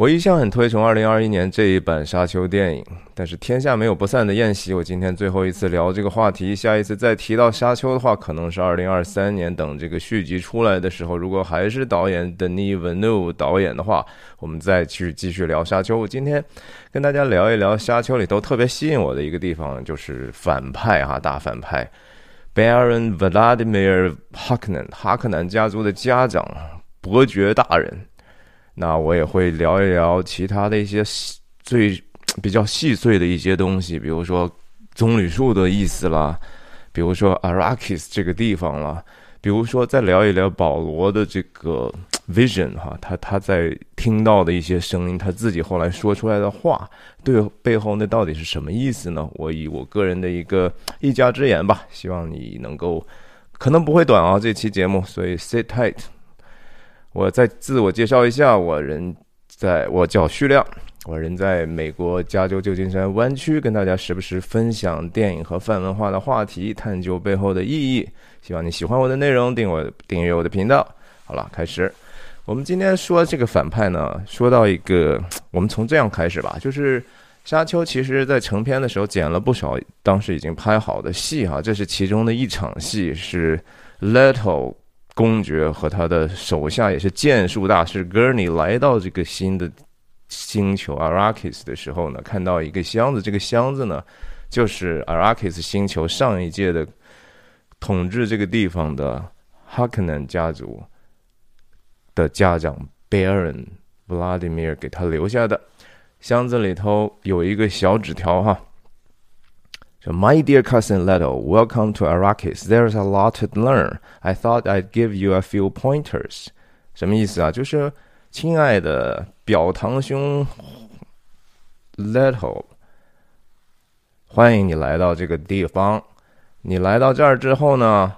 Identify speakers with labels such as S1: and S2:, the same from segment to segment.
S1: 我一向很推崇二零二一年这一版《沙丘》电影，但是天下没有不散的宴席。我今天最后一次聊这个话题，下一次再提到《沙丘》的话，可能是二零二三年等这个续集出来的时候。如果还是导演 Denis v e n e u 导演的话，我们再去继续聊《沙丘》。今天跟大家聊一聊《沙丘》里头特别吸引我的一个地方，就是反派哈，大反派 Baron Vladimir Harkonnen，哈克南家族的家长伯爵大人。那我也会聊一聊其他的一些最比较细碎的一些东西，比如说棕榈树的意思啦，比如说 Arrakis 这个地方啦，比如说再聊一聊保罗的这个 vision 哈，他他在听到的一些声音，他自己后来说出来的话，对背后那到底是什么意思呢？我以我个人的一个一家之言吧，希望你能够可能不会短啊这期节目，所以 sit tight。我再自我介绍一下，我人在我叫徐亮，我人在美国加州旧金山湾区，跟大家时不时分享电影和泛文化的话题，探究背后的意义。希望你喜欢我的内容，订我订阅我的频道。好了，开始。我们今天说这个反派呢，说到一个，我们从这样开始吧，就是沙丘，其实在成片的时候剪了不少当时已经拍好的戏哈，这是其中的一场戏，是 Little。公爵和他的手下也是剑术大师 Gurney 来到这个新的星球 Arrakis 的时候呢，看到一个箱子，这个箱子呢，就是 Arrakis 星球上一届的统治这个地方的 Harkonnen 家族的家长 Baron Vladimir 给他留下的。箱子里头有一个小纸条哈。So, my dear cousin Leto, welcome to Arrakis. There's a lot to learn. I thought I'd give you a few pointers. 什么意思啊？就是亲爱的表堂兄 Leto，欢迎你来到这个地方。你来到这儿之后呢，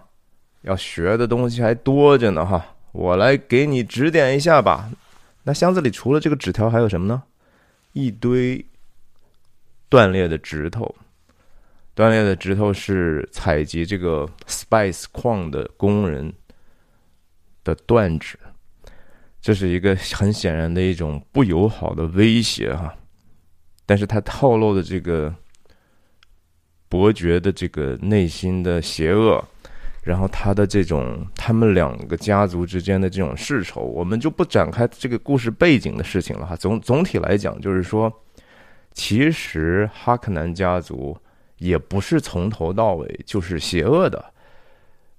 S1: 要学的东西还多着呢哈。我来给你指点一下吧。那箱子里除了这个纸条还有什么呢？一堆断裂的指头。断裂的指头是采集这个 spice 矿的工人的断指，这是一个很显然的一种不友好的威胁哈。但是他透露的这个伯爵的这个内心的邪恶，然后他的这种他们两个家族之间的这种世仇，我们就不展开这个故事背景的事情了哈。总总体来讲，就是说，其实哈克南家族。也不是从头到尾就是邪恶的，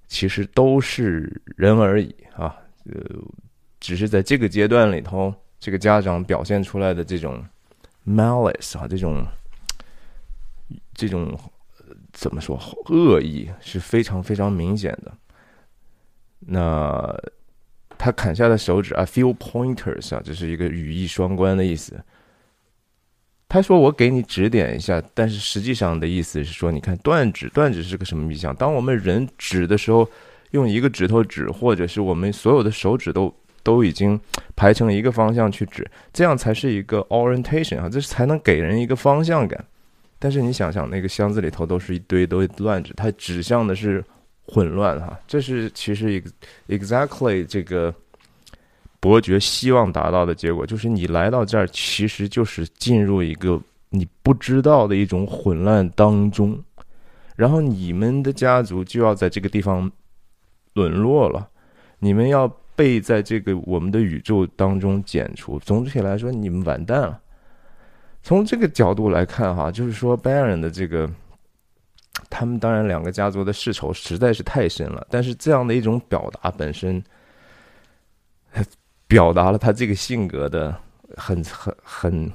S1: 其实都是人而已啊。呃，只是在这个阶段里头，这个家长表现出来的这种 malice 啊，这种这种怎么说恶意是非常非常明显的。那他砍下的手指，a few pointers 啊，这是一个语义双关的意思。他说：“我给你指点一下，但是实际上的意思是说，你看断指，断指是个什么意象？当我们人指的时候，用一个指头指，或者是我们所有的手指都都已经排成一个方向去指，这样才是一个 orientation 啊，这才能给人一个方向感。但是你想想，那个箱子里头都是一堆都乱指，它指向的是混乱哈。这是其实一个 exactly 这个。”伯爵希望达到的结果，就是你来到这儿，其实就是进入一个你不知道的一种混乱当中，然后你们的家族就要在这个地方沦落了，你们要被在这个我们的宇宙当中剪除。总体来说，你们完蛋了。从这个角度来看，哈，就是说拜仁的这个，他们当然两个家族的世仇实在是太深了，但是这样的一种表达本身。表达了他这个性格的很很很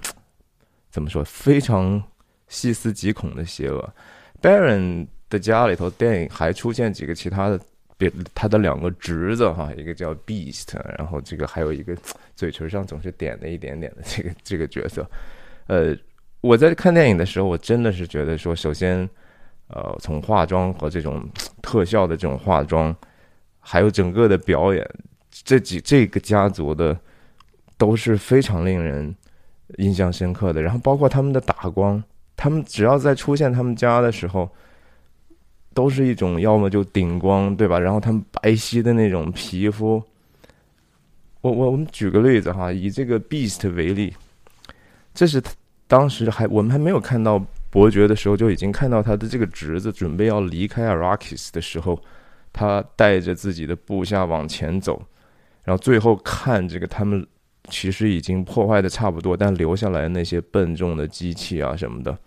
S1: 怎么说非常细思极恐的邪恶。Baron 的家里头，电影还出现几个其他的，别他的两个侄子哈，一个叫 Beast，然后这个还有一个嘴唇上总是点了一点点的这个这个角色。呃，我在看电影的时候，我真的是觉得说，首先，呃，从化妆和这种特效的这种化妆，还有整个的表演。这几这个家族的都是非常令人印象深刻的，然后包括他们的打光，他们只要在出现他们家的时候，都是一种要么就顶光，对吧？然后他们白皙的那种皮肤，我我我们举个例子哈，以这个 Beast 为例，这是当时还我们还没有看到伯爵的时候，就已经看到他的这个侄子准备要离开 Arrakis 的时候，他带着自己的部下往前走，然后最后看这个他们其实已经破坏的差不多，但留下来那些笨重的机器啊什么的，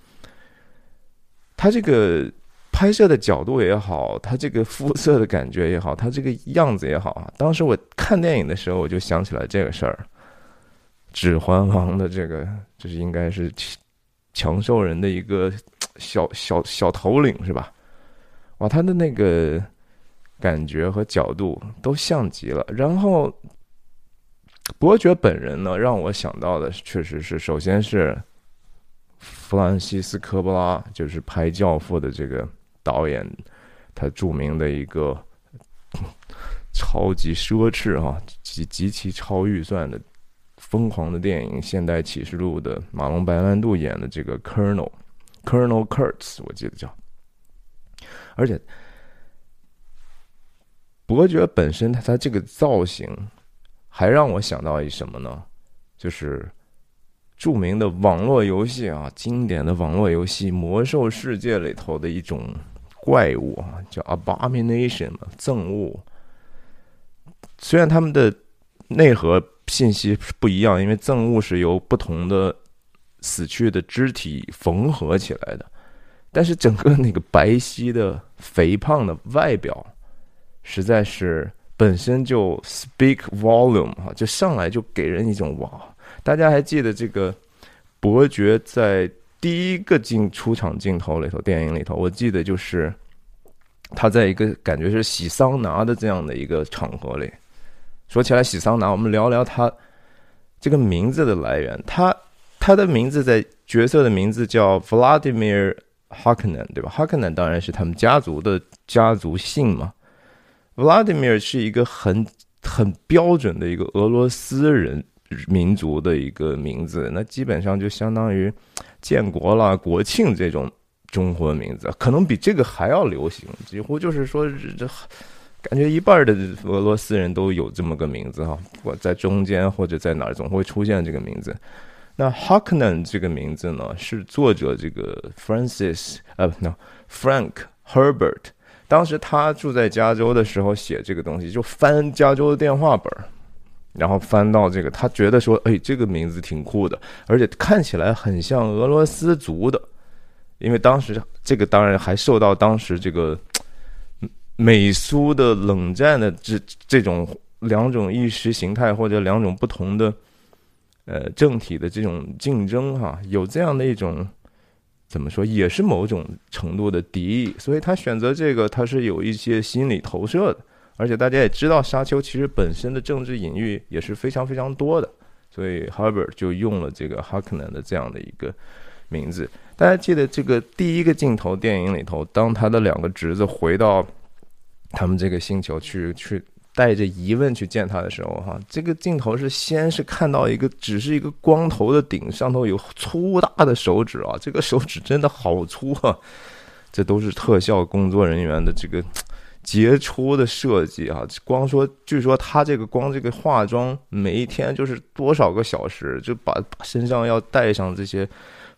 S1: 他这个。拍摄的角度也好，他这个肤色的感觉也好，他这个样子也好啊。当时我看电影的时候，我就想起来这个事儿，《指环王》的这个就是应该是强兽人的一个小小小头领是吧？哇，他的那个感觉和角度都像极了。然后伯爵本人呢，让我想到的确实是，首先是弗兰西斯科·波拉，就是拍《教父》的这个。导演，他著名的一个超级奢侈哈极极其超预算的疯狂的电影《现代启示录》的马龙白兰度演的这个 Colonel Colonel Kurtz，我记得叫。而且，伯爵本身他他这个造型，还让我想到一什么呢？就是著名的网络游戏啊，经典的网络游戏《魔兽世界》里头的一种。怪物啊，叫 abomination 嘛，憎恶。虽然他们的内核信息不一样，因为憎恶是由不同的死去的肢体缝合起来的，但是整个那个白皙的、肥胖的外表，实在是本身就 speak volume 哈，就上来就给人一种哇！大家还记得这个伯爵在？第一个镜出场镜头里头，电影里头，我记得就是他在一个感觉是洗桑拿的这样的一个场合里。说起来洗桑拿，我们聊聊他这个名字的来源。他他的名字在角色的名字叫 Vladimir Harkonnen，对吧？Harkonnen 当然是他们家族的家族姓嘛。Vladimir 是一个很很标准的一个俄罗斯人民族的一个名字，那基本上就相当于。建国了，国庆这种中国名字，可能比这个还要流行。几乎就是说，这感觉一半的俄罗斯人都有这么个名字哈。我在中间或者在哪儿总会出现这个名字。那 Harkonnen 这个名字呢，是作者这个 Francis 呃 no Frank Herbert，当时他住在加州的时候写这个东西，就翻加州的电话本儿。然后翻到这个，他觉得说，哎，这个名字挺酷的，而且看起来很像俄罗斯族的，因为当时这个当然还受到当时这个美苏的冷战的这这种两种意识形态或者两种不同的呃政体的这种竞争哈，有这样的一种怎么说，也是某种程度的敌意，所以他选择这个，他是有一些心理投射的。而且大家也知道，沙丘其实本身的政治隐喻也是非常非常多的，所以 Harber 就用了这个 Harkonnen 的这样的一个名字。大家记得这个第一个镜头，电影里头，当他的两个侄子回到他们这个星球去，去带着疑问去见他的时候，哈，这个镜头是先是看到一个只是一个光头的顶，上头有粗大的手指啊，这个手指真的好粗啊，这都是特效工作人员的这个。杰出的设计啊！光说，据说他这个光这个化妆，每一天就是多少个小时，就把身上要带上这些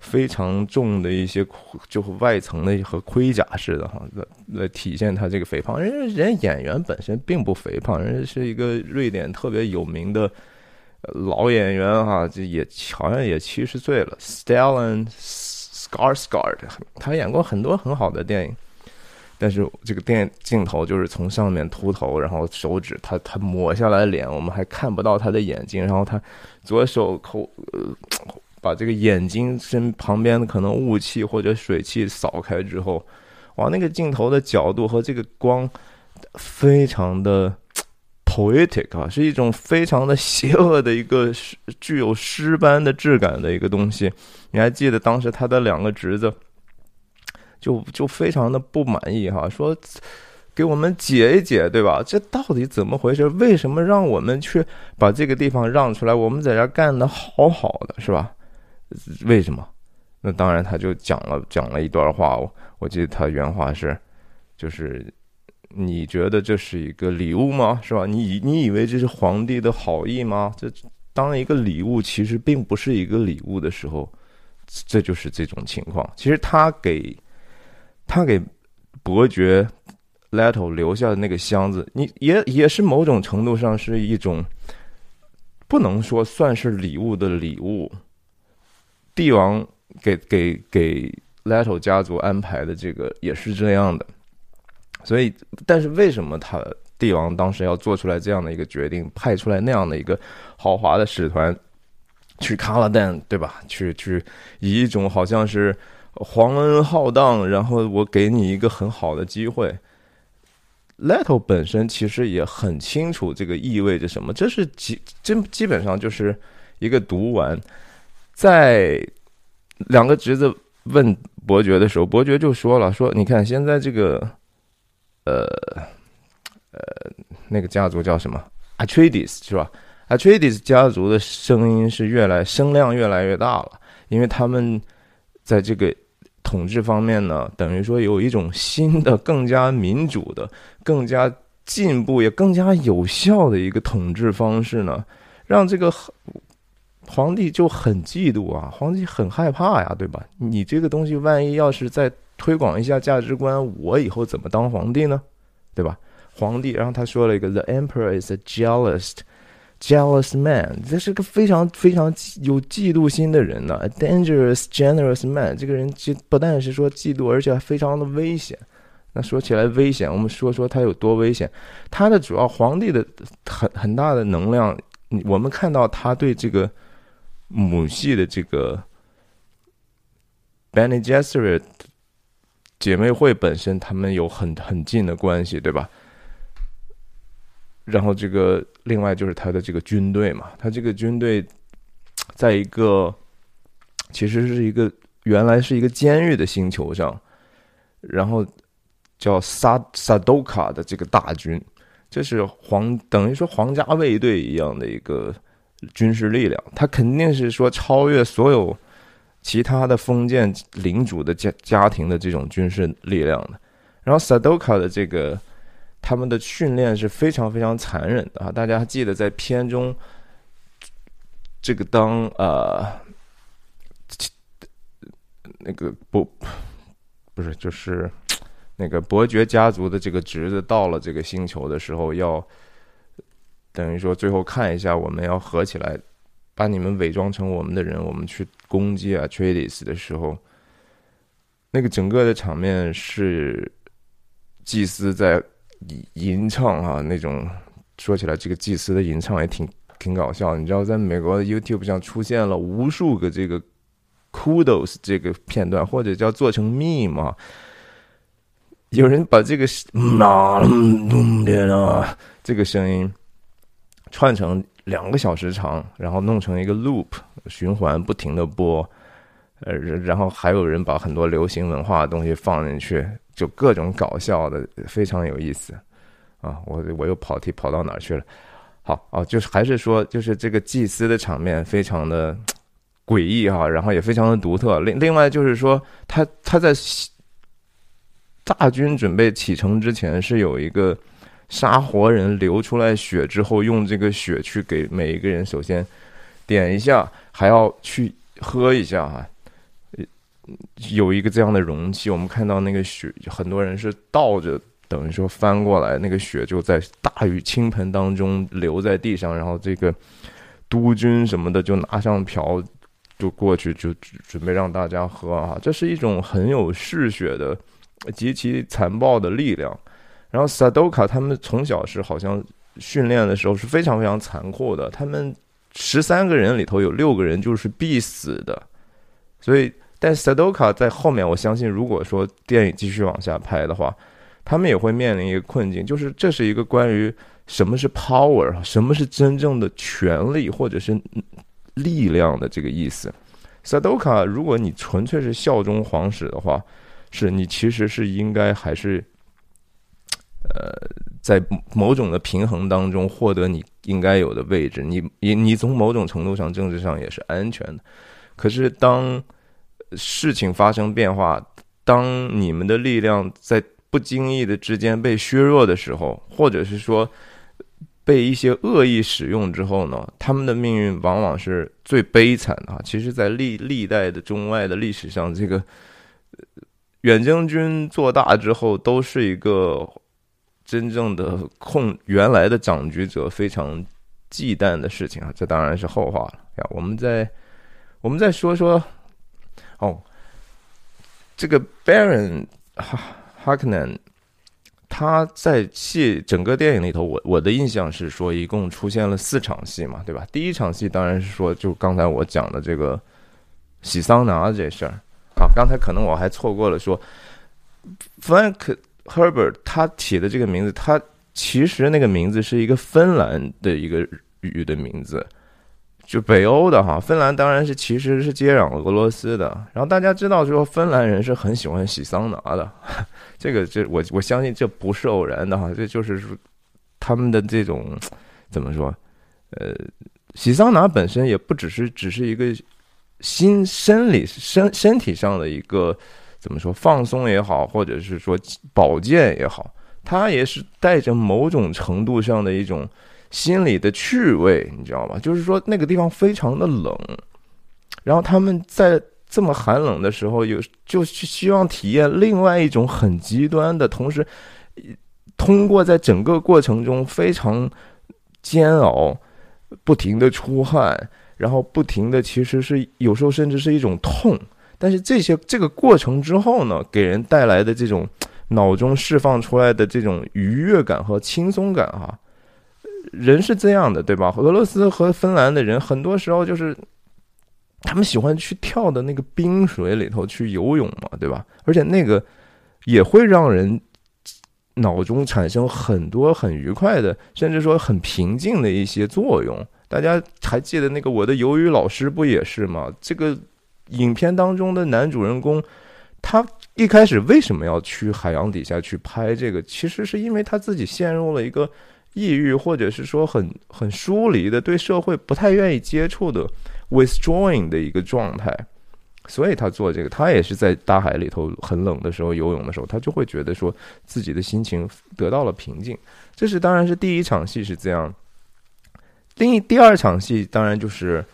S1: 非常重的一些，就外层的和盔甲似的哈，来来体现他这个肥胖。人人演员本身并不肥胖，人家是一个瑞典特别有名的老演员哈，这也好像也七十岁了，Stellan Skarsgård，他演过很多很好的电影。但是这个电镜头就是从上面秃头，然后手指他他抹下来脸，我们还看不到他的眼睛，然后他左手口呃把这个眼睛身旁边的可能雾气或者水汽扫开之后，哇，那个镜头的角度和这个光非常的 poetic 啊，是一种非常的邪恶的一个具有诗般的质感的一个东西。你还记得当时他的两个侄子？就就非常的不满意哈，说给我们解一解，对吧？这到底怎么回事？为什么让我们去把这个地方让出来？我们在这干的好好的，是吧？为什么？那当然，他就讲了讲了一段话。我我记得他原话是，就是你觉得这是一个礼物吗？是吧？你以你以为这是皇帝的好意吗？这当一个礼物其实并不是一个礼物的时候，这就是这种情况。其实他给他给伯爵 Leto 留下的那个箱子，你也也是某种程度上是一种不能说算是礼物的礼物。帝王给给给 Leto 家族安排的这个也是这样的。所以，但是为什么他帝王当时要做出来这样的一个决定，派出来那样的一个豪华的使团去卡拉丹，对吧？去去以一种好像是皇恩浩荡，然后我给你一个很好的机会。Leto 本身其实也很清楚这个意味着什么，这是基真基本上就是一个毒丸。在两个侄子问伯爵的时候，伯爵就说了：“说你看现在这个。”呃，呃，那个家族叫什么？Atreides 是吧？Atreides 家族的声音是越来声量越来越大了，因为他们在这个统治方面呢，等于说有一种新的、更加民主的、更加进步也更加有效的一个统治方式呢，让这个皇帝就很嫉妒啊，皇帝很害怕呀，对吧？你这个东西万一要是在推广一下价值观，我以后怎么当皇帝呢？对吧？皇帝，然后他说了一个：“The emperor is a jealous, jealous man。”这是个非常非常有嫉妒心的人呢。A dangerous, generous man。这个人不不但是说嫉妒，而且还非常的危险。那说起来危险，我们说说他有多危险。他的主要皇帝的很很大的能量，我们看到他对这个母系的这个 Bene Gesserit。姐妹会本身，他们有很很近的关系，对吧？然后这个另外就是他的这个军队嘛，他这个军队在一个其实是一个原来是一个监狱的星球上，然后叫萨萨多卡的这个大军，这是皇等于说皇家卫队一样的一个军事力量，他肯定是说超越所有。其他的封建领主的家家庭的这种军事力量的，然后萨多卡的这个他们的训练是非常非常残忍的啊！大家记得在片中，这个当呃那个不不是就是那个伯爵家族的这个侄子到了这个星球的时候，要等于说最后看一下，我们要合起来。把你们伪装成我们的人，我们去攻击啊 t r a d i s 的时候，那个整个的场面是祭司在吟唱啊，那种说起来，这个祭司的吟唱也挺挺搞笑。你知道，在美国的 YouTube 上出现了无数个这个 Kudos 这个片段，或者叫做成 Meme 啊，有人把这个这个声音串成。两个小时长，然后弄成一个 loop 循环，不停的播，呃，然后还有人把很多流行文化的东西放进去，就各种搞笑的，非常有意思啊！我我又跑题跑到哪儿去了？好哦，就是还是说，就是这个祭司的场面非常的 诡异哈，然后也非常的独特。另另外就是说，他他在大军准备启程之前是有一个。杀活人流出来血之后，用这个血去给每一个人首先点一下，还要去喝一下哈。有一个这样的容器，我们看到那个血，很多人是倒着，等于说翻过来，那个血就在大雨倾盆当中流在地上，然后这个督军什么的就拿上瓢就过去，就准备让大家喝啊。这是一种很有嗜血的、极其残暴的力量。然后萨多卡他们从小是好像训练的时候是非常非常残酷的，他们十三个人里头有六个人就是必死的，所以但萨多卡在后面，我相信如果说电影继续往下拍的话，他们也会面临一个困境，就是这是一个关于什么是 power，什么是真正的权力或者是力量的这个意思。萨多卡，如果你纯粹是效忠皇室的话，是你其实是应该还是。呃，在某种的平衡当中获得你应该有的位置，你你你从某种程度上政治上也是安全的。可是当事情发生变化，当你们的力量在不经意的之间被削弱的时候，或者是说被一些恶意使用之后呢，他们的命运往往是最悲惨的。其实，在历历代的中外的历史上，这个远征军做大之后，都是一个真正的控原来的掌局者非常忌惮的事情啊。这当然是后话了呀。我们再我们再说说哦。这个 Baron 哈哈克南，他在戏整个电影里头，我我的印象是说，一共出现了四场戏嘛，对吧？第一场戏当然是说，就刚才我讲的这个洗桑拿这事儿。好，刚才可能我还错过了说，Frank Herbert 他起的这个名字，他其实那个名字是一个芬兰的一个语的名字。就北欧的哈，芬兰当然是其实是接壤俄罗斯的。然后大家知道说，芬兰人是很喜欢洗桑拿的，这个这我我相信这不是偶然的哈，这就是说他们的这种怎么说？呃，洗桑拿本身也不只是只是一个心生理身身体上的一个怎么说放松也好，或者是说保健也好，它也是带着某种程度上的一种。心理的趣味，你知道吗？就是说那个地方非常的冷，然后他们在这么寒冷的时候，有就希望体验另外一种很极端的，同时通过在整个过程中非常煎熬，不停的出汗，然后不停的其实是有时候甚至是一种痛，但是这些这个过程之后呢，给人带来的这种脑中释放出来的这种愉悦感和轻松感，哈。人是这样的，对吧？俄罗斯和芬兰的人很多时候就是，他们喜欢去跳的那个冰水里头去游泳嘛，对吧？而且那个也会让人脑中产生很多很愉快的，甚至说很平静的一些作用。大家还记得那个我的鱿鱼老师不也是吗？这个影片当中的男主人公，他一开始为什么要去海洋底下去拍这个？其实是因为他自己陷入了一个。抑郁，或者是说很很疏离的，对社会不太愿意接触的，withdrawing 的一个状态，所以他做这个，他也是在大海里头很冷的时候游泳的时候，他就会觉得说自己的心情得到了平静。这是当然是第一场戏是这样，另一第二场戏当然就是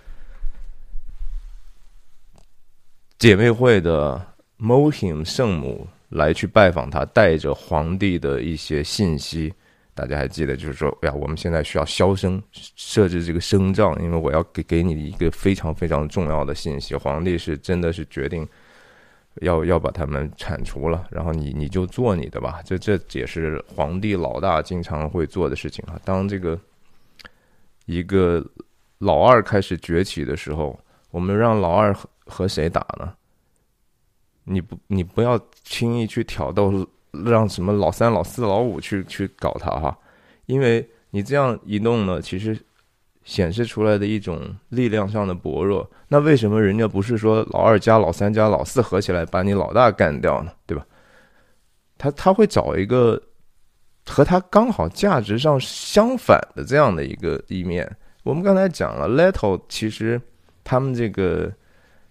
S1: 姐妹会的 Mohim 圣母来去拜访他，带着皇帝的一些信息。大家还记得，就是说，哎呀，我们现在需要消声设置这个声障，因为我要给给你一个非常非常重要的信息。皇帝是真的是决定要要把他们铲除了，然后你你就做你的吧。这这也是皇帝老大经常会做的事情啊。当这个一个老二开始崛起的时候，我们让老二和谁打呢？你不你不要轻易去挑逗。让什么老三、老四、老五去去搞他哈，因为你这样一弄呢，其实显示出来的一种力量上的薄弱。那为什么人家不是说老二加老三加老四合起来把你老大干掉呢？对吧？他他会找一个和他刚好价值上相反的这样的一个一面。我们刚才讲了，Little 其实他们这个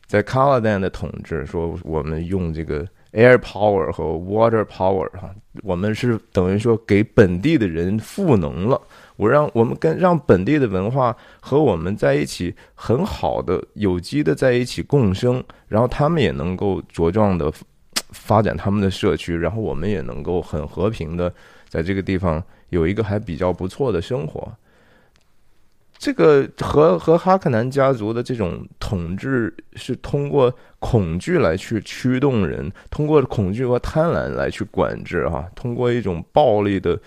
S1: 在 c a l a d a n 的统治，说我们用这个。Air power 和 water power 哈，我们是等于说给本地的人赋能了。我让我们跟让本地的文化和我们在一起，很好的有机的在一起共生，然后他们也能够茁壮的 发展他们的社区，然后我们也能够很和平的在这个地方有一个还比较不错的生活。这个和和哈克南家族的这种统治是通过恐惧来去驱动人，通过恐惧和贪婪来去管制哈，通过一种暴力的、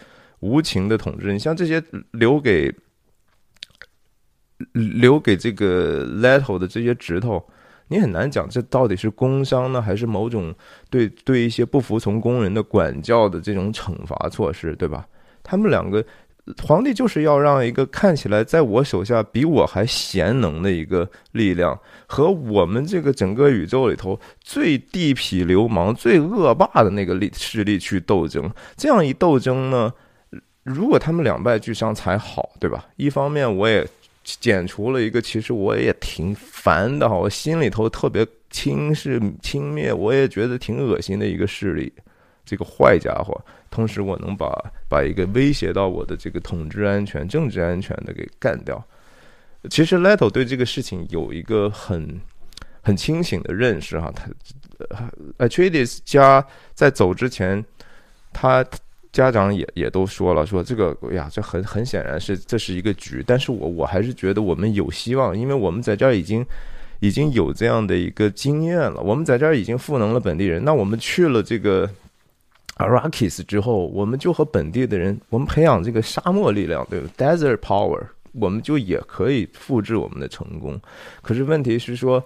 S1: 无情的统治。你像这些留给留给这个 Little 的这些指头，你很难讲这到底是工伤呢，还是某种对对一些不服从工人的管教的这种惩罚措施，对吧？他们两个。皇帝就是要让一个看起来在我手下比我还贤能的一个力量，和我们这个整个宇宙里头最地痞流氓、最恶霸的那个力势力去斗争。这样一斗争呢，如果他们两败俱伤才好，对吧？一方面我也剪除了一个其实我也挺烦的哈，我心里头特别轻视轻蔑，我也觉得挺恶心的一个势力。这个坏家伙，同时我能把把一个威胁到我的这个统治安全、政治安全的给干掉。其实 Leto 对这个事情有一个很很清醒的认识哈，他 Atreides 家在走之前，他家长也也都说了，说这个呀，这很很显然是这是一个局，但是我我还是觉得我们有希望，因为我们在这儿已经。已经有这样的一个经验了。我们在这儿已经赋能了本地人。那我们去了这个 Arrakis 之后，我们就和本地的人，我们培养这个沙漠力量，对吧？Desert Power，我们就也可以复制我们的成功。可是问题是说，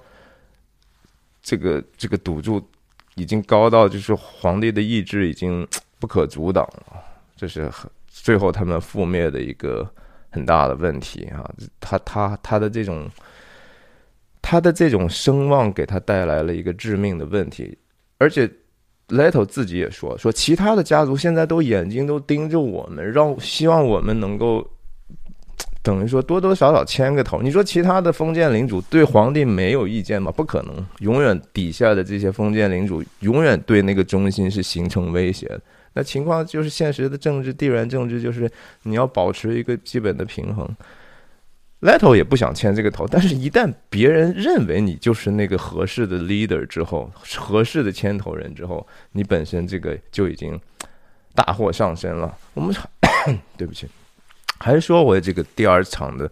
S1: 这个这个赌注已经高到，就是皇帝的意志已经 不可阻挡了。这是最后他们覆灭的一个很大的问题啊！他他他的这种。他的这种声望给他带来了一个致命的问题，而且 Leto 自己也说，说其他的家族现在都眼睛都盯着我们，让希望我们能够等于说多多少少牵个头。你说其他的封建领主对皇帝没有意见吗？不可能，永远底下的这些封建领主永远对那个中心是形成威胁的。那情况就是现实的政治、地缘政治，就是你要保持一个基本的平衡。Leto 也不想牵这个头，但是一旦别人认为你就是那个合适的 leader 之后，合适的牵头人之后，你本身这个就已经大祸上身了。我们 对不起，还是说我这个第二场的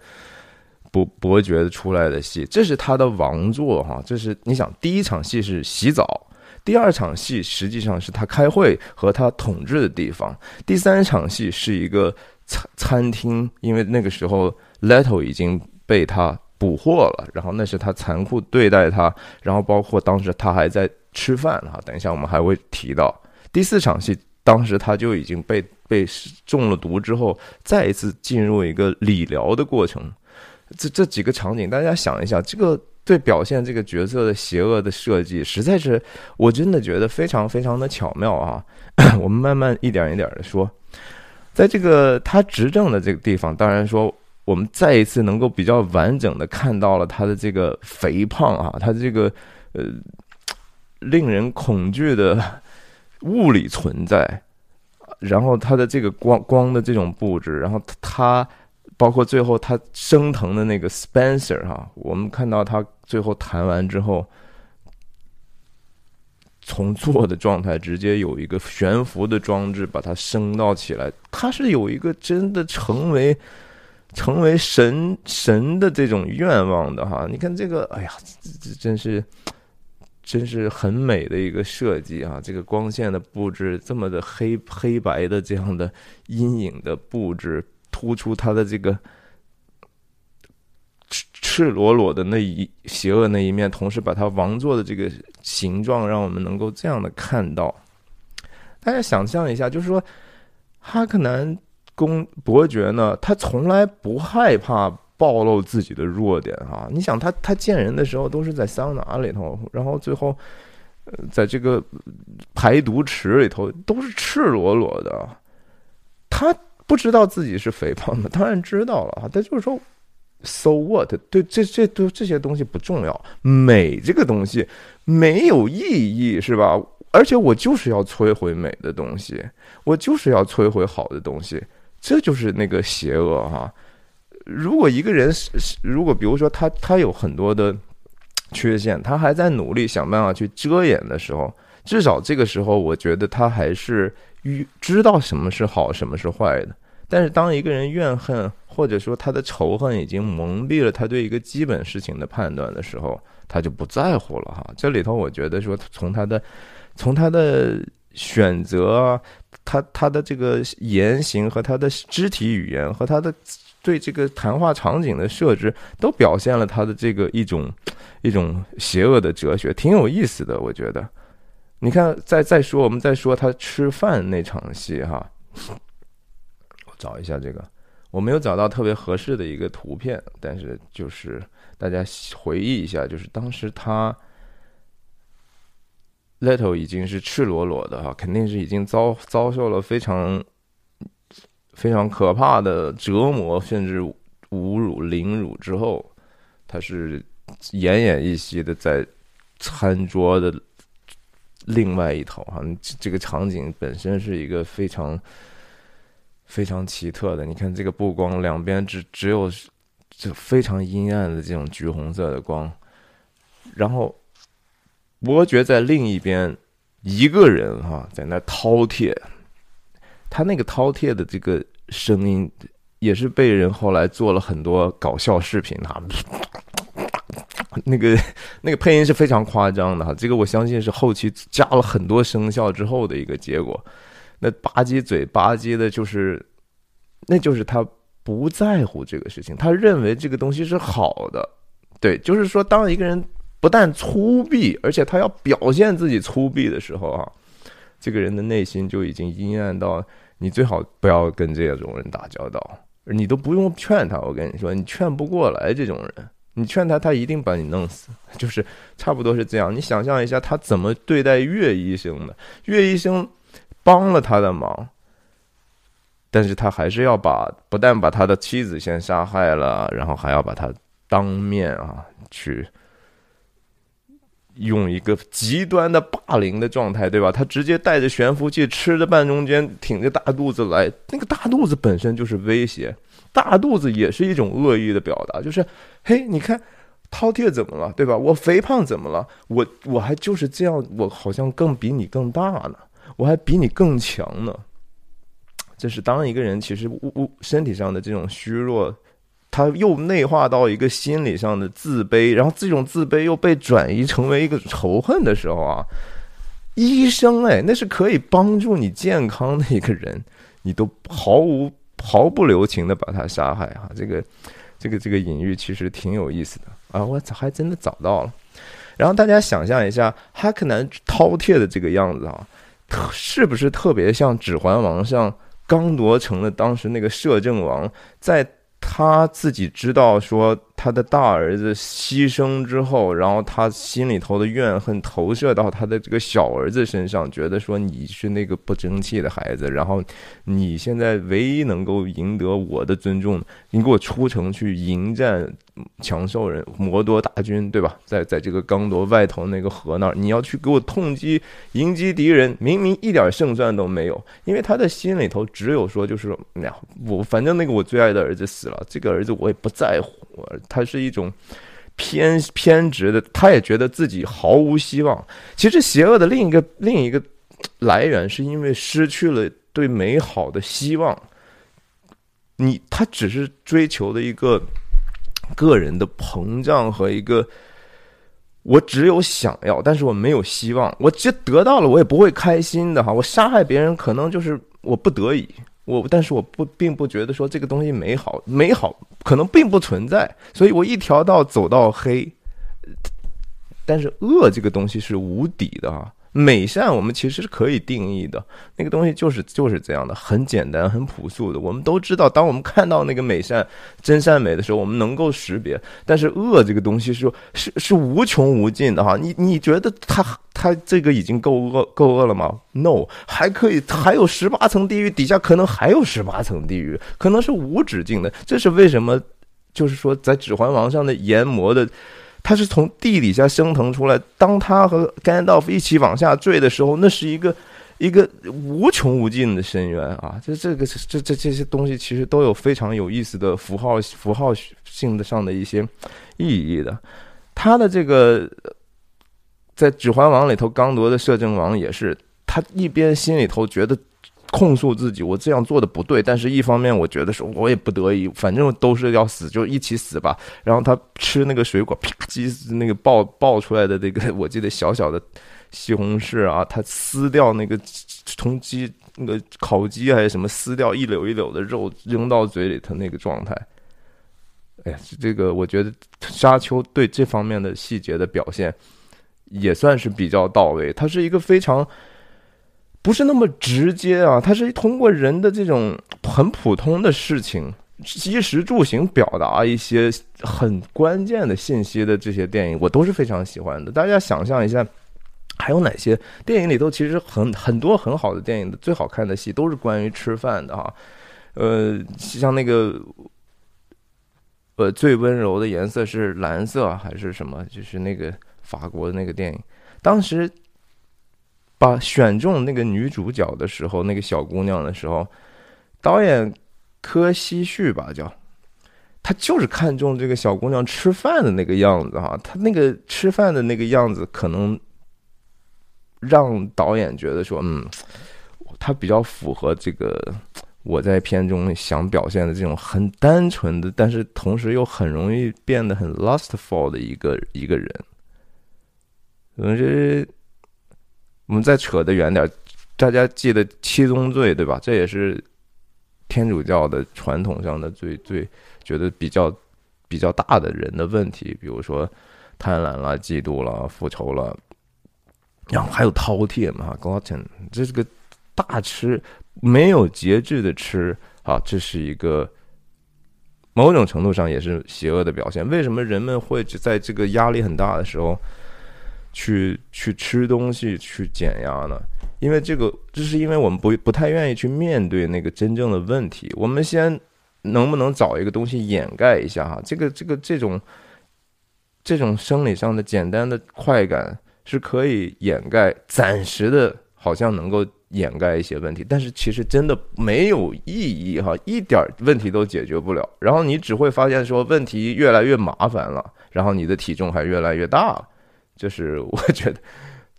S1: 伯伯爵出来的戏，这是他的王座哈。这是你想，第一场戏是洗澡，第二场戏实际上是他开会和他统治的地方，第三场戏是一个餐餐厅，因为那个时候。Leto 已经被他捕获了，然后那是他残酷对待他，然后包括当时他还在吃饭哈。等一下我们还会提到第四场戏，当时他就已经被被中了毒之后，再一次进入一个理疗的过程。这这几个场景，大家想一下，这个对表现这个角色的邪恶的设计，实在是我真的觉得非常非常的巧妙啊。我们慢慢一点一点的说，在这个他执政的这个地方，当然说。我们再一次能够比较完整的看到了他的这个肥胖啊，他这个呃令人恐惧的物理存在，然后他的这个光光的这种布置，然后他包括最后他升腾的那个 Spencer 哈，我们看到他最后弹完之后，从坐的状态直接有一个悬浮的装置把它升到起来，他是有一个真的成为。成为神神的这种愿望的哈，你看这个，哎呀，这这真是，真是很美的一个设计啊！这个光线的布置，这么的黑黑白的这样的阴影的布置，突出他的这个赤赤裸裸的那一邪恶那一面，同时把他王座的这个形状，让我们能够这样的看到。大家想象一下，就是说，哈克南。公伯爵呢？他从来不害怕暴露自己的弱点啊！你想，他他见人的时候都是在桑拿里头，然后最后，在这个排毒池里头都是赤裸裸的。他不知道自己是肥胖的，当然知道了啊！他就是说，so what？对，这这都这些东西不重要。美这个东西没有意义，是吧？而且我就是要摧毁美的东西，我就是要摧毁好的东西。这就是那个邪恶哈！如果一个人是，如果比如说他他有很多的缺陷，他还在努力想办法去遮掩的时候，至少这个时候，我觉得他还是知道什么是好，什么是坏的。但是当一个人怨恨或者说他的仇恨已经蒙蔽了他对一个基本事情的判断的时候，他就不在乎了哈。这里头，我觉得说从他的从他的。选择他他的这个言行和他的肢体语言和他的对这个谈话场景的设置，都表现了他的这个一种一种邪恶的哲学，挺有意思的。我觉得，你看，再再说，我们再说他吃饭那场戏哈，我找一下这个，我没有找到特别合适的一个图片，但是就是大家回忆一下，就是当时他。Leto 已经是赤裸裸的哈，肯定是已经遭遭受了非常非常可怕的折磨，甚至侮辱、凌辱之后，他是奄奄一息的在餐桌的另外一头哈，这个场景本身是一个非常非常奇特的。你看这个布光，两边只只有就非常阴暗的这种橘红色的光，然后伯爵在另一边一个人哈在那饕餮，他那个饕餮的这个声音也是被人后来做了很多搞笑视频哈。那个那个配音是非常夸张的哈，这个我相信是后期加了很多声效之后的一个结果。那吧唧嘴吧唧的，就是那就是他不在乎这个事情，他认为这个东西是好的。对，就是说，当一个人不但粗鄙，而且他要表现自己粗鄙的时候啊，这个人的内心就已经阴暗到你最好不要跟这种人打交道，你都不用劝他。我跟你说，你劝不过来这种人。你劝他，他一定把你弄死，就是差不多是这样。你想象一下，他怎么对待岳医生的？岳医生帮了他的忙，但是他还是要把不但把他的妻子先杀害了，然后还要把他当面啊去用一个极端的霸凌的状态，对吧？他直接带着悬浮器，吃着半中间，挺着大肚子来，那个大肚子本身就是威胁。大肚子也是一种恶意的表达，就是，嘿，你看，饕餮怎么了，对吧？我肥胖怎么了？我我还就是这样，我好像更比你更大呢，我还比你更强呢。这是当一个人其实物物身体上的这种虚弱，他又内化到一个心理上的自卑，然后这种自卑又被转移成为一个仇恨的时候啊，医生哎，那是可以帮助你健康的一个人，你都毫无。毫不留情的把他杀害哈，这个，这个这个隐喻其实挺有意思的啊，我还真的找到了。然后大家想象一下，哈克南饕餮的这个样子啊，是不是特别像《指环王》上刚夺城的当时那个摄政王在？他自己知道，说他的大儿子牺牲之后，然后他心里头的怨恨投射到他的这个小儿子身上，觉得说你是那个不争气的孩子，然后你现在唯一能够赢得我的尊重，你给我出城去迎战强兽人摩多大军，对吧？在在这个刚铎外头那个河那儿，你要去给我痛击迎击敌人，明明一点胜算都没有，因为他的心里头只有说，就是呀，我反正那个我最爱的儿子死了。这个儿子我也不在乎，我他是一种偏偏执的，他也觉得自己毫无希望。其实邪恶的另一个另一个来源，是因为失去了对美好的希望。你他只是追求的一个个人的膨胀和一个，我只有想要，但是我没有希望。我这得到了，我也不会开心的哈。我杀害别人，可能就是我不得已。我，但是我不并不觉得说这个东西美好，美好可能并不存在，所以我一条道走到黑，但是恶这个东西是无底的啊。美善，我们其实是可以定义的，那个东西就是就是这样的，很简单、很朴素的。我们都知道，当我们看到那个美善、真善美的时候，我们能够识别。但是恶这个东西是是是无穷无尽的哈。你你觉得它它这个已经够恶够恶了吗？No，还可以，还有十八层地狱，底下可能还有十八层地狱，可能是无止境的。这是为什么？就是说，在《指环王》上的研磨的。他是从地底下升腾出来。当他和甘道夫一起往下坠的时候，那是一个一个无穷无尽的深渊啊！这这个这这这些东西其实都有非常有意思的符号符号性的上的一些意义的。他的这个在《指环王》里头，刚铎的摄政王也是，他一边心里头觉得。控诉自己，我这样做的不对，但是一方面我觉得说，我也不得已，反正都是要死，就一起死吧。然后他吃那个水果，啪叽，那个爆爆出来的那个，我记得小小的西红柿啊，他撕掉那个从鸡那个烤鸡还是什么，撕掉一绺一绺的肉扔到嘴里，他那个状态，哎呀，这个我觉得沙丘对这方面的细节的表现也算是比较到位，他是一个非常。不是那么直接啊，它是通过人的这种很普通的事情，衣食住行表达一些很关键的信息的这些电影，我都是非常喜欢的。大家想象一下，还有哪些电影里头其实很很多很好的电影的最好看的戏都是关于吃饭的哈，呃，像那个，呃，最温柔的颜色是蓝色还是什么？就是那个法国的那个电影，当时。把选中那个女主角的时候，那个小姑娘的时候，导演柯西旭吧叫，他就是看中这个小姑娘吃饭的那个样子哈，他那个吃饭的那个样子，可能让导演觉得说，嗯，他比较符合这个我在片中想表现的这种很单纯的，但是同时又很容易变得很 lustful 的一个一个人，嗯，这。我们再扯得远点，大家记得七宗罪对吧？这也是天主教的传统上的最最觉得比较比较大的人的问题，比如说贪婪了、嫉妒了、复仇了，然后还有饕餮嘛，glutton，这是个大吃，没有节制的吃啊，这是一个某种程度上也是邪恶的表现。为什么人们会在这个压力很大的时候？去去吃东西去减压呢？因为这个，这是因为我们不不太愿意去面对那个真正的问题。我们先能不能找一个东西掩盖一下哈？这个这个这种这种生理上的简单的快感是可以掩盖，暂时的，好像能够掩盖一些问题，但是其实真的没有意义哈，一点问题都解决不了。然后你只会发现说问题越来越麻烦了，然后你的体重还越来越大了。就是 我觉得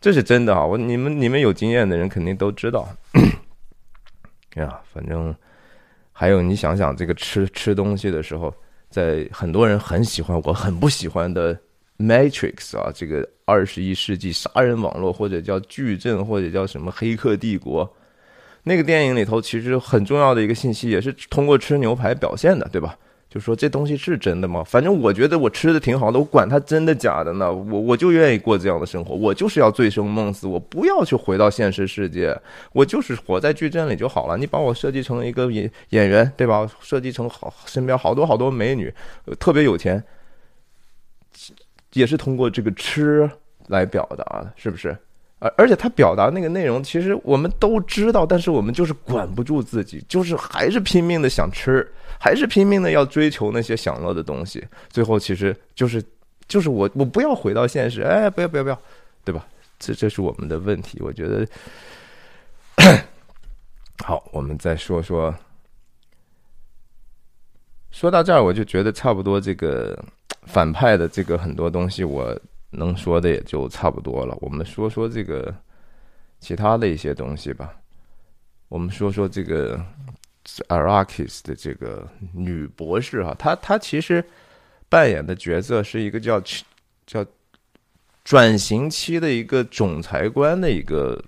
S1: 这是真的啊！我你们你们有经验的人肯定都知道。呀，反正还有你想想，这个吃吃东西的时候，在很多人很喜欢，我很不喜欢的《Matrix》啊，这个二十一世纪杀人网络，或者叫矩阵，或者叫什么黑客帝国，那个电影里头，其实很重要的一个信息，也是通过吃牛排表现的，对吧？就说这东西是真的吗？反正我觉得我吃的挺好的，我管它真的假的呢。我我就愿意过这样的生活，我就是要醉生梦死，我不要去回到现实世界，我就是活在矩阵里就好了。你把我设计成一个演演员，对吧？设计成好身边好多好多美女，特别有钱，也是通过这个吃来表达的，是不是？而而且他表达那个内容，其实我们都知道，但是我们就是管不住自己，就是还是拼命的想吃，还是拼命的要追求那些享乐的东西。最后其实就是就是我我不要回到现实，哎，不要不要不要，对吧？这这是我们的问题。我觉得 好，我们再说说，说到这儿，我就觉得差不多。这个反派的这个很多东西，我。能说的也就差不多了。我们说说这个其他的一些东西吧。我们说说这个 Arakis 的这个女博士哈，她她其实扮演的角色是一个叫叫转型期的一个总裁官的一个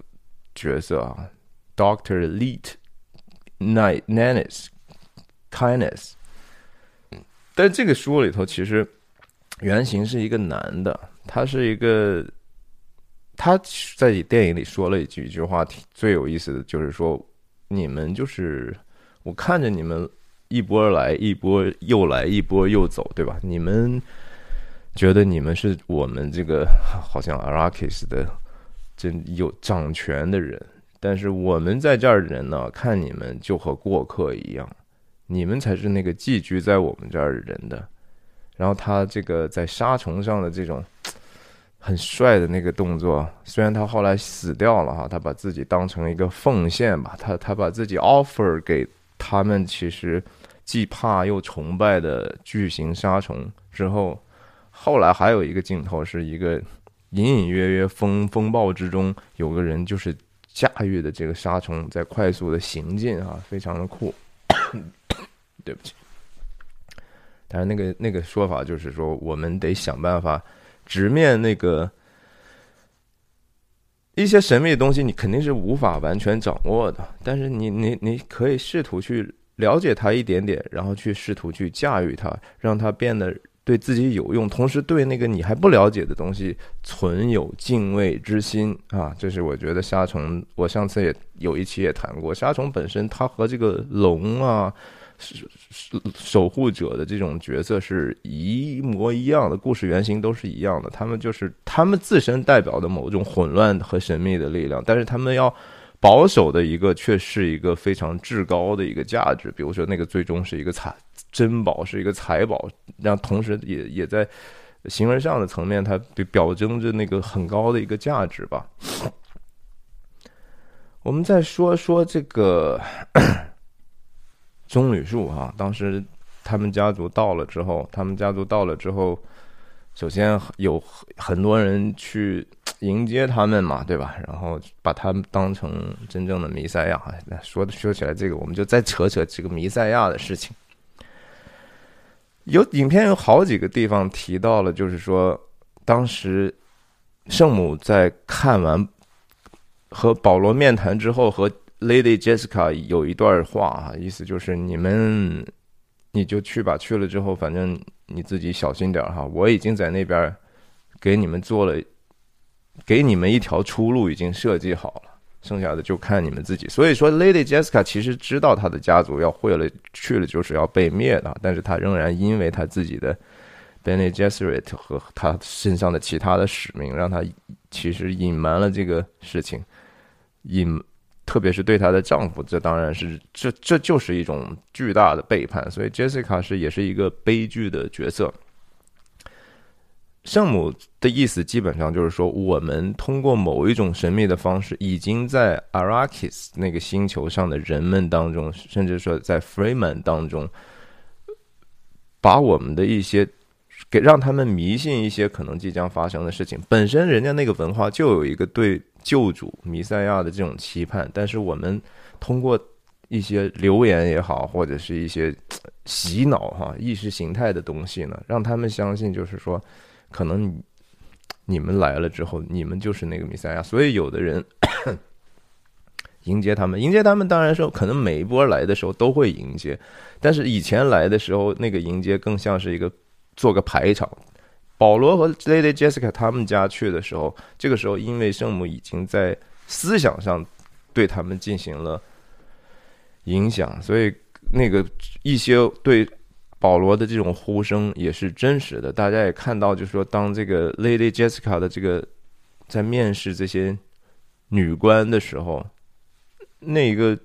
S1: 角色啊，Doctor Leet Nanis Kindness。但这个书里头其实原型是一个男的。他是一个，他在电影里说了一句一句话，最有意思的就是说，你们就是我看着你们一波来一波又来一波又走，对吧？你们觉得你们是我们这个好像 Arakis 的真有掌权的人，但是我们在这儿的人呢，看你们就和过客一样，你们才是那个寄居在我们这儿的人的。然后他这个在沙虫上的这种。很帅的那个动作，虽然他后来死掉了哈，他把自己当成一个奉献吧，他他把自己 offer 给他们，其实既怕又崇拜的巨型沙虫之后，后来还有一个镜头是一个隐隐约约风风暴之中有个人就是驾驭的这个沙虫在快速的行进啊，非常的酷。对不起，但是那个那个说法就是说，我们得想办法。直面那个一些神秘的东西，你肯定是无法完全掌握的。但是你你你可以试图去了解它一点点，然后去试图去驾驭它，让它变得对自己有用，同时对那个你还不了解的东西存有敬畏之心啊！这是我觉得沙虫，我上次也有一期也谈过，沙虫本身它和这个龙啊。守守护者的这种角色是一模一样的，故事原型都是一样的。他们就是他们自身代表的某种混乱和神秘的力量，但是他们要保守的一个却是一个非常至高的一个价值。比如说，那个最终是一个财珍宝，是一个财宝，让同时也也在形而上的层面，它表征着那个很高的一个价值吧。我们再说说这个棕榈树哈，当时他们家族到了之后，他们家族到了之后，首先有很多人去迎接他们嘛，对吧？然后把他们当成真正的弥赛亚。说说起来，这个我们就再扯扯这个弥赛亚的事情。有影片有好几个地方提到了，就是说当时圣母在看完。和保罗面谈之后，和 Lady Jessica 有一段话啊，意思就是你们你就去吧，去了之后反正你自己小心点哈。我已经在那边给你们做了，给你们一条出路已经设计好了，剩下的就看你们自己。所以说，Lady Jessica 其实知道他的家族要会了去了就是要被灭的，但是他仍然因为他自己的 Benny j e s s e r i t 和他身上的其他的使命，让他其实隐瞒了这个事情。隐，特别是对她的丈夫，这当然是这这就是一种巨大的背叛。所以，Jessica 是也是一个悲剧的角色。圣母的意思基本上就是说，我们通过某一种神秘的方式，已经在 Arrakis 那个星球上的人们当中，甚至说在 Freeman 当中，把我们的一些给让他们迷信一些可能即将发生的事情。本身人家那个文化就有一个对。救主弥赛亚的这种期盼，但是我们通过一些流言也好，或者是一些洗脑哈意识形态的东西呢，让他们相信，就是说，可能你们来了之后，你们就是那个弥赛亚。所以有的人 迎接他们，迎接他们，当然说可能每一波来的时候都会迎接，但是以前来的时候，那个迎接更像是一个做个排场。保罗和 Lady Jessica 他们家去的时候，这个时候因为圣母已经在思想上对他们进行了影响，所以那个一些对保罗的这种呼声也是真实的。大家也看到，就是说，当这个 Lady Jessica 的这个在面试这些女官的时候，那个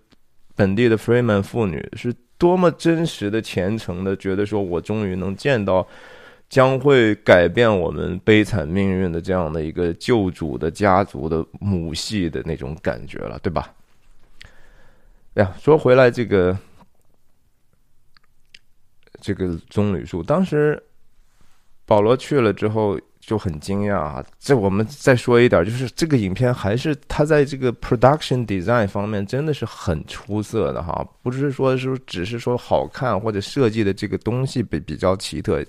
S1: 本地的 Freeman 妇女是多么真实的、虔诚的，觉得说我终于能见到。将会改变我们悲惨命运的这样的一个救主的家族的母系的那种感觉了，对吧？哎呀，说回来，这个这个棕榈树，当时保罗去了之后就很惊讶啊。这我们再说一点，就是这个影片还是他在这个 production design 方面真的是很出色的哈，不是说是只是说好看或者设计的这个东西比比较奇特。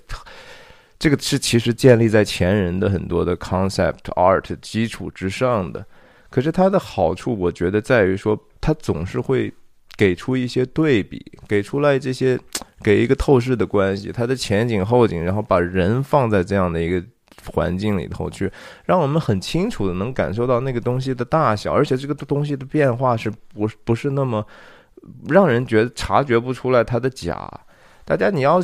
S1: 这个是其实建立在前人的很多的 concept art 基础之上的，可是它的好处，我觉得在于说，它总是会给出一些对比，给出来这些，给一个透视的关系，它的前景后景，然后把人放在这样的一个环境里头去，让我们很清楚的能感受到那个东西的大小，而且这个东西的变化是不不是那么让人觉察觉不出来它的假。大家你要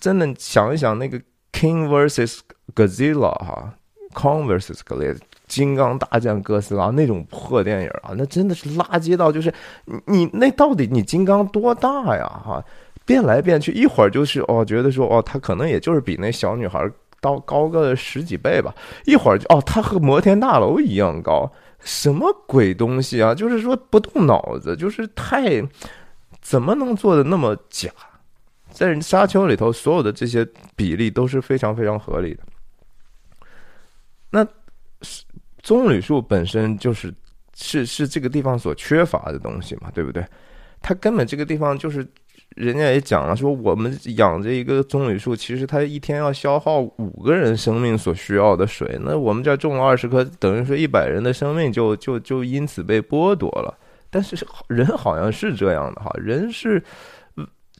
S1: 真的想一想那个。King vs Godzilla 哈，Kong vs 格雷，金刚大战哥斯拉那种破电影啊，那真的是垃圾到就是你你那到底你金刚多大呀哈，变来变去一会儿就是哦觉得说哦他可能也就是比那小女孩到高个十几倍吧，一会儿就哦他和摩天大楼一样高，什么鬼东西啊？就是说不动脑子，就是太怎么能做的那么假？在沙丘里头，所有的这些比例都是非常非常合理的。那棕榈树本身就是是是这个地方所缺乏的东西嘛，对不对？它根本这个地方就是，人家也讲了，说我们养着一个棕榈树，其实它一天要消耗五个人生命所需要的水。那我们这种了二十棵，等于说一百人的生命就就就因此被剥夺了。但是人好像是这样的哈，人是。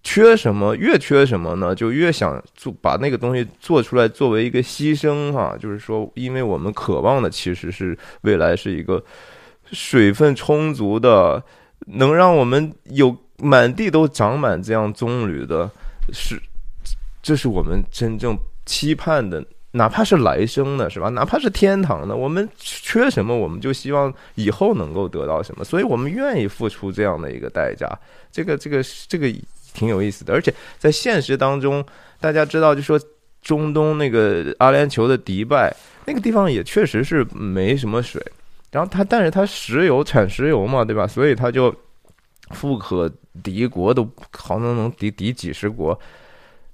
S1: 缺什么越缺什么呢？就越想做把那个东西做出来作为一个牺牲哈，就是说，因为我们渴望的其实是未来是一个水分充足的，能让我们有满地都长满这样棕榈的，是这是我们真正期盼的，哪怕是来生的，是吧？哪怕是天堂的，我们缺什么，我们就希望以后能够得到什么，所以我们愿意付出这样的一个代价。这个，这个，这个。挺有意思的，而且在现实当中，大家知道，就说中东那个阿联酋的迪拜那个地方也确实是没什么水，然后他，但是他石油产石油嘛，对吧？所以他就富可敌国，都好像能敌敌几十国。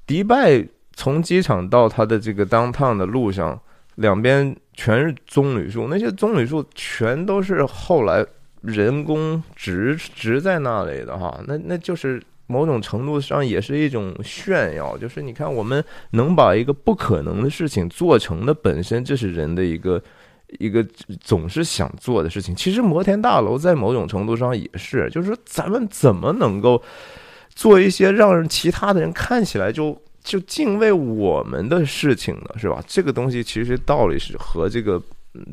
S1: 迪拜从机场到他的这个当趟的路上，两边全是棕榈树，那些棕榈树全都是后来人工植植在那里的哈。那那就是某种程度上也是一种炫耀，就是你看我们能把一个不可能的事情做成的本身，这是人的一个。一个总是想做的事情，其实摩天大楼在某种程度上也是，就是说咱们怎么能够做一些让其他的人看起来就就敬畏我们的事情呢？是吧？这个东西其实道理是和这个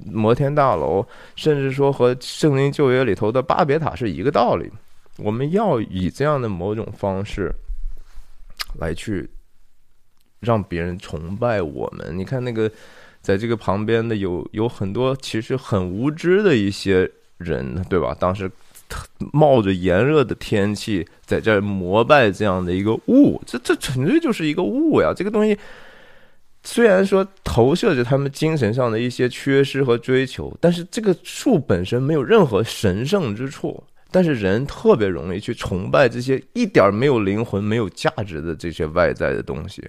S1: 摩天大楼，甚至说和圣经旧约里头的巴别塔是一个道理。我们要以这样的某种方式来去让别人崇拜我们。你看那个。在这个旁边的有有很多其实很无知的一些人，对吧？当时冒着炎热的天气在这膜拜这样的一个物，这这纯粹就是一个物呀！这个东西虽然说投射着他们精神上的一些缺失和追求，但是这个树本身没有任何神圣之处。但是人特别容易去崇拜这些一点没有灵魂、没有价值的这些外在的东西。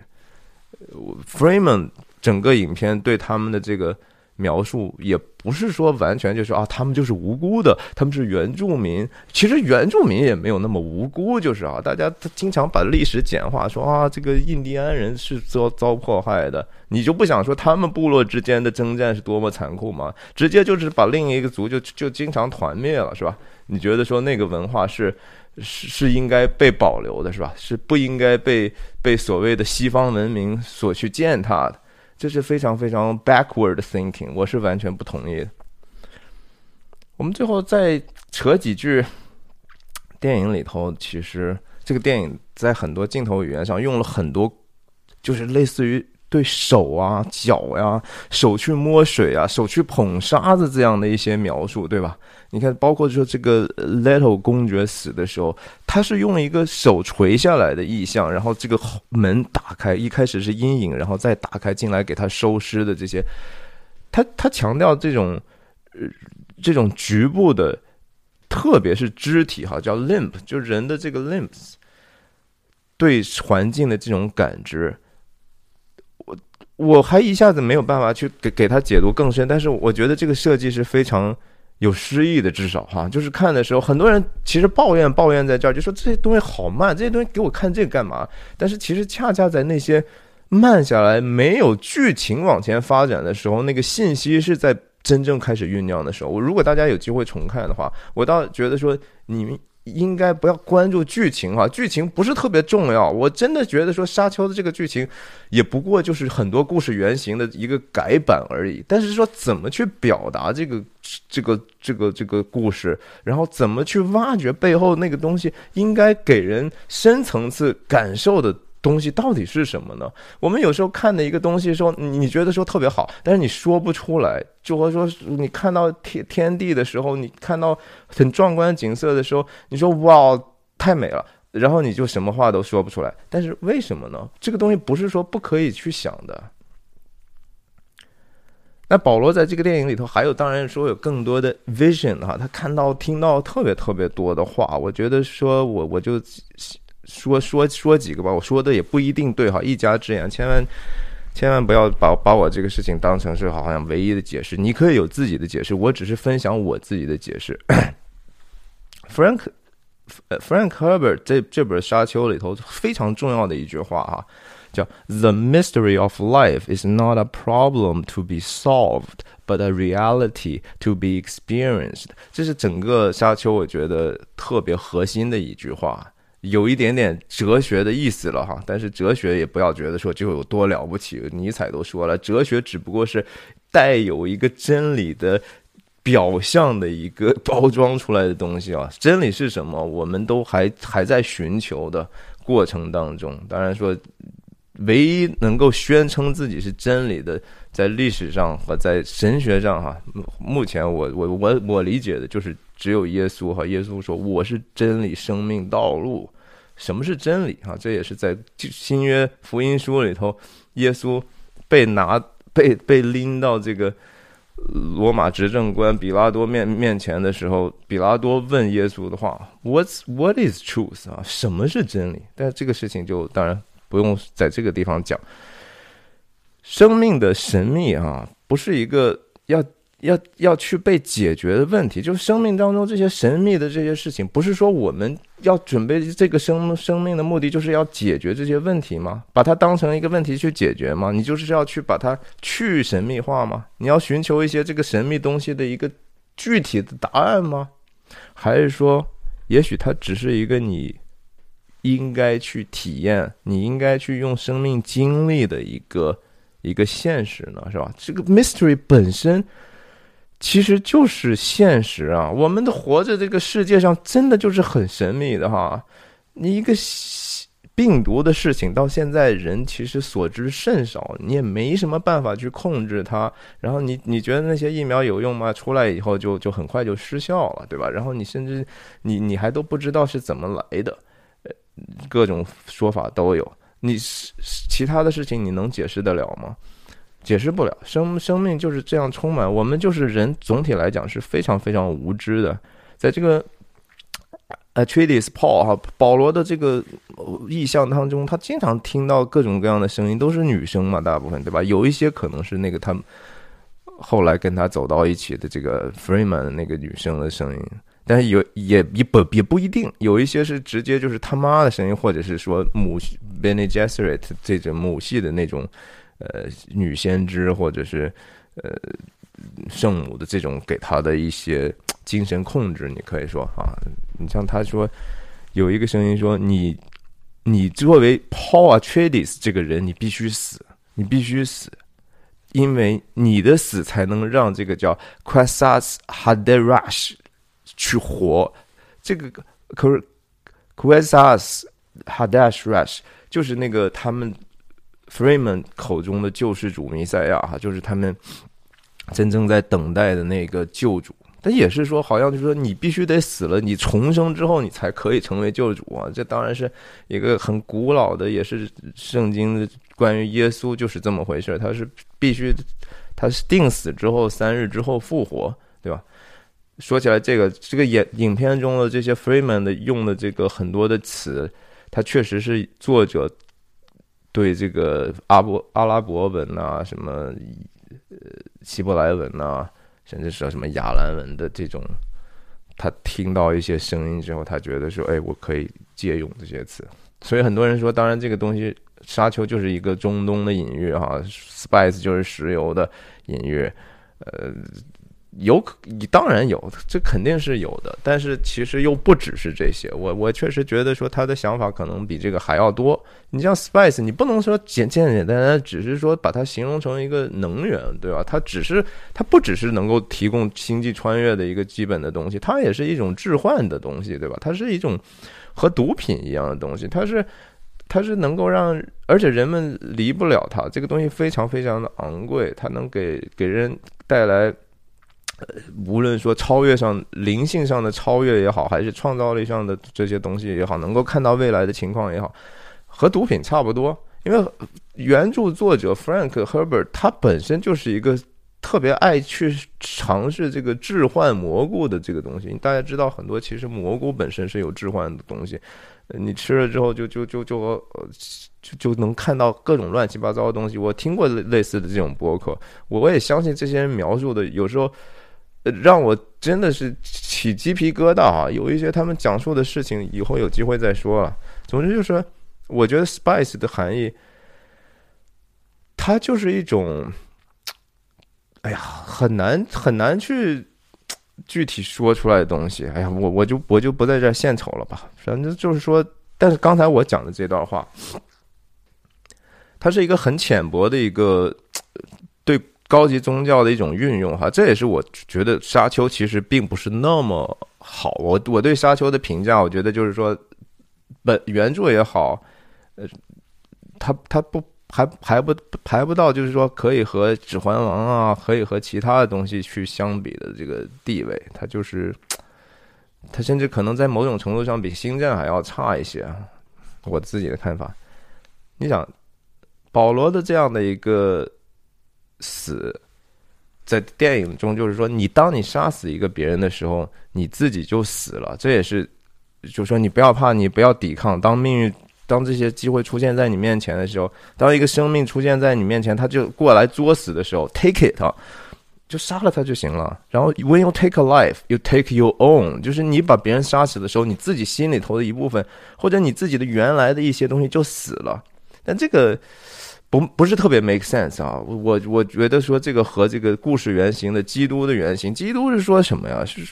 S1: Freeman。整个影片对他们的这个描述，也不是说完全就是啊，他们就是无辜的，他们是原住民。其实原住民也没有那么无辜，就是啊，大家经常把历史简化，说啊，这个印第安人是遭遭迫害的。你就不想说他们部落之间的征战是多么残酷吗？直接就是把另一个族就就经常团灭了，是吧？你觉得说那个文化是是是应该被保留的，是吧？是不应该被被所谓的西方文明所去践踏的？这是非常非常 backward thinking，我是完全不同意的。我们最后再扯几句，电影里头其实这个电影在很多镜头语言上用了很多，就是类似于。对手啊、脚呀、手去摸水啊、手去捧沙子这样的一些描述，对吧？你看，包括说这个 Little 公爵死的时候，他是用了一个手垂下来的意象，然后这个门打开，一开始是阴影，然后再打开进来给他收尸的这些，他他强调这种呃这种局部的，特别是肢体哈，叫 limp，就人的这个 limps 对环境的这种感知。我我还一下子没有办法去给给他解读更深，但是我觉得这个设计是非常有诗意的，至少哈，就是看的时候，很多人其实抱怨抱怨在这儿，就说这些东西好慢，这些东西给我看这个干嘛？但是其实恰恰在那些慢下来、没有剧情往前发展的时候，那个信息是在真正开始酝酿的时候。我如果大家有机会重看的话，我倒觉得说你们。应该不要关注剧情啊，剧情不是特别重要。我真的觉得说《沙丘》的这个剧情，也不过就是很多故事原型的一个改版而已。但是说怎么去表达这个这个这个这个故事，然后怎么去挖掘背后那个东西，应该给人深层次感受的。东西到底是什么呢？我们有时候看的一个东西，说你觉得说特别好，但是你说不出来。就和说你看到天天地的时候，你看到很壮观景色的时候，你说哇太美了，然后你就什么话都说不出来。但是为什么呢？这个东西不是说不可以去想的。那保罗在这个电影里头，还有当然说有更多的 vision 哈，他看到听到特别特别多的话，我觉得说我我就。说说说几个吧，我说的也不一定对哈，一家之言，千万千万不要把把我这个事情当成是好像唯一的解释，你可以有自己的解释，我只是分享我自己的解释。Frank Frank Herbert 这这本《沙丘》里头非常重要的一句话哈，叫 “The mystery of life is not a problem to be solved, but a reality to be experienced。”这是整个《沙丘》我觉得特别核心的一句话。有一点点哲学的意思了哈，但是哲学也不要觉得说就有多了不起。尼采都说了，哲学只不过是带有一个真理的表象的一个包装出来的东西啊。真理是什么？我们都还还在寻求的过程当中。当然说，唯一能够宣称自己是真理的，在历史上和在神学上哈，目前我我我我理解的就是只有耶稣哈。耶稣说：“我是真理、生命、道路。”什么是真理啊？这也是在新约福音书里头，耶稣被拿被被拎到这个罗马执政官比拉多面面前的时候，比拉多问耶稣的话：“What's what is truth 啊？什么是真理？”但这个事情就当然不用在这个地方讲。生命的神秘啊，不是一个要。要要去被解决的问题，就是生命当中这些神秘的这些事情，不是说我们要准备这个生生命的目的就是要解决这些问题吗？把它当成一个问题去解决吗？你就是要去把它去神秘化吗？你要寻求一些这个神秘东西的一个具体的答案吗？还是说，也许它只是一个你应该去体验、你应该去用生命经历的一个一个现实呢？是吧？这个 mystery 本身。其实就是现实啊！我们的活着这个世界上，真的就是很神秘的哈。你一个病毒的事情，到现在人其实所知甚少，你也没什么办法去控制它。然后你你觉得那些疫苗有用吗？出来以后就就很快就失效了，对吧？然后你甚至你你还都不知道是怎么来的，各种说法都有。你其他的事情你能解释得了吗？解释不了，生生命就是这样充满。我们就是人，总体来讲是非常非常无知的。在这个呃 t r e a t i s Paul 哈保罗的这个意象当中，他经常听到各种各样的声音，都是女生嘛，大部分对吧？有一些可能是那个他后来跟他走到一起的这个 Freeman 那个女生的声音，但是有也也不也不一定，有一些是直接就是他妈的声音，或者是说母 Benny Gesserit 这种母系的那种。呃，女先知或者是呃圣母的这种给他的一些精神控制，你可以说啊，你像他说有一个声音说你你作为 Paul Atreides 这个人，你必须死，你必须死，因为你的死才能让这个叫 Quasas Haderash 去活。这个 Quasas Haderash 就是那个他们。Freeman 口中的救世主弥赛亚，哈，就是他们真正在等待的那个救主。但也是说，好像就是说，你必须得死了，你重生之后，你才可以成为救主啊！这当然是一个很古老的，也是圣经的关于耶稣就是这么回事。他是必须，他是定死之后三日之后复活，对吧？说起来，这个这个影影片中的这些 Freeman 的用的这个很多的词，他确实是作者。对这个阿伯阿拉伯文呐，什么呃希伯来文呐，甚至是什么亚兰文的这种，他听到一些声音之后，他觉得说，哎，我可以借用这些词。所以很多人说，当然这个东西沙丘就是一个中东的隐喻哈，spice 就是石油的隐喻，呃。有，你当然有，这肯定是有的。但是其实又不只是这些。我我确实觉得说他的想法可能比这个还要多。你像 spice，你不能说简简简单单只是说把它形容成一个能源，对吧？它只是它不只是能够提供星际穿越的一个基本的东西，它也是一种置换的东西，对吧？它是一种和毒品一样的东西，它是它是能够让，而且人们离不了它。这个东西非常非常的昂贵，它能给给人带来。呃，无论说超越上灵性上的超越也好，还是创造力上的这些东西也好，能够看到未来的情况也好，和毒品差不多。因为原著作者 Frank Herbert 他本身就是一个特别爱去尝试这个置换蘑菇的这个东西。大家知道，很多其实蘑菇本身是有置换的东西，你吃了之后就就就就就就能看到各种乱七八糟的东西。我听过类似的这种博客，我也相信这些人描述的有时候。让我真的是起鸡皮疙瘩啊！有一些他们讲述的事情，以后有机会再说了。总之就是，我觉得 spice 的含义，它就是一种，哎呀，很难很难去具体说出来的东西。哎呀，我我就我就不在这献丑了吧。反正就是说，但是刚才我讲的这段话，它是一个很浅薄的一个对。高级宗教的一种运用，哈，这也是我觉得沙丘其实并不是那么好。我我对沙丘的评价，我觉得就是说，本原著也好，呃，它它不还还不排不到，就是说可以和《指环王》啊，可以和其他的东西去相比的这个地位。它就是，它甚至可能在某种程度上比《星战》还要差一些。我自己的看法，你想，保罗的这样的一个。死，在电影中就是说，你当你杀死一个别人的时候，你自己就死了。这也是，就是说你不要怕，你不要抵抗。当命运，当这些机会出现在你面前的时候，当一个生命出现在你面前，他就过来作死的时候，take it，就杀了他就行了。然后，when you take a life，you take your own，就是你把别人杀死的时候，你自己心里头的一部分，或者你自己的原来的一些东西就死了。但这个。不不是特别 make sense 啊，我我觉得说这个和这个故事原型的基督的原型，基督是说什么呀？是，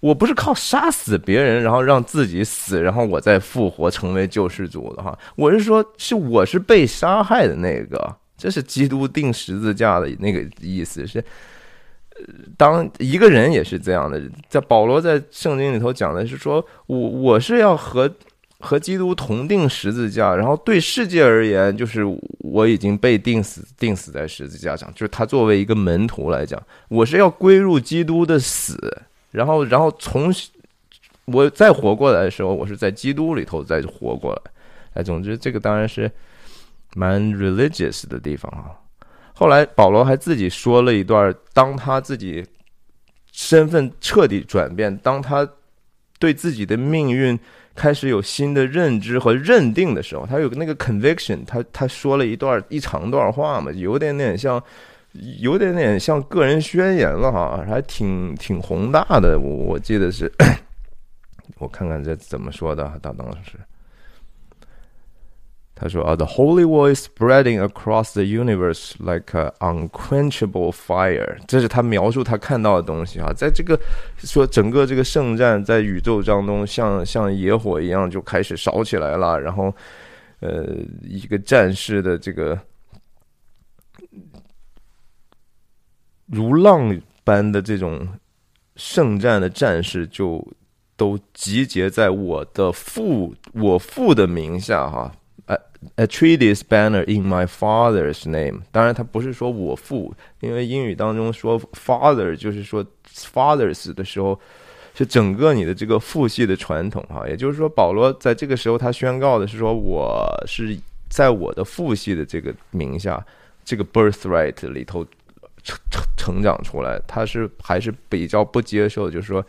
S1: 我不是靠杀死别人，然后让自己死，然后我再复活成为救世主的哈。我是说，是我是被杀害的那个，这是基督钉十字架的那个意思是，当一个人也是这样的，在保罗在圣经里头讲的是说，我我是要和。和基督同定十字架，然后对世界而言，就是我已经被钉死，钉死在十字架上。就是他作为一个门徒来讲，我是要归入基督的死，然后，然后从我再活过来的时候，我是在基督里头再活过来。哎，总之，这个当然是蛮 religious 的地方啊。后来保罗还自己说了一段，当他自己身份彻底转变，当他对自己的命运。开始有新的认知和认定的时候，他有个那个 conviction，他他说了一段一长段话嘛，有点点像，有点点像个人宣言了哈，还挺挺宏大的。我我记得是，我看看这怎么说的，他当时。他说啊，the holy voice spreading across the universe like an unquenchable fire，这是他描述他看到的东西啊。在这个说整个这个圣战在宇宙当中，像像野火一样就开始烧起来了。然后，呃，一个战士的这个如浪般的这种圣战的战士，就都集结在我的父我父的名下哈。A treaty's banner in my father's name。当然，他不是说我父，因为英语当中说 father 就是说 fathers 的时候，是整个你的这个父系的传统哈。也就是说，保罗在这个时候他宣告的是说，我是在我的父系的这个名下，这个 birthright 里头成成成长出来。他是还是比较不接受，就是说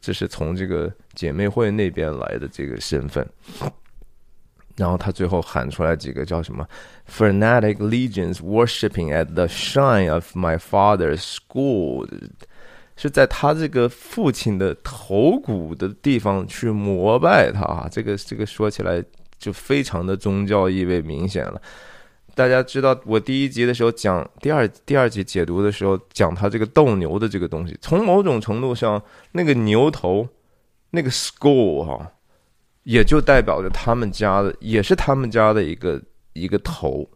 S1: 这是从这个姐妹会那边来的这个身份。然后他最后喊出来几个叫什么？Fanatic legions worshiping at the shine of my father's school，是在他这个父亲的头骨的地方去膜拜他啊！这个这个说起来就非常的宗教意味明显了。大家知道，我第一集的时候讲第二第二集解读的时候讲他这个斗牛的这个东西，从某种程度上，那个牛头那个 school 哈。也就代表着他们家的，也是他们家的一个一个头，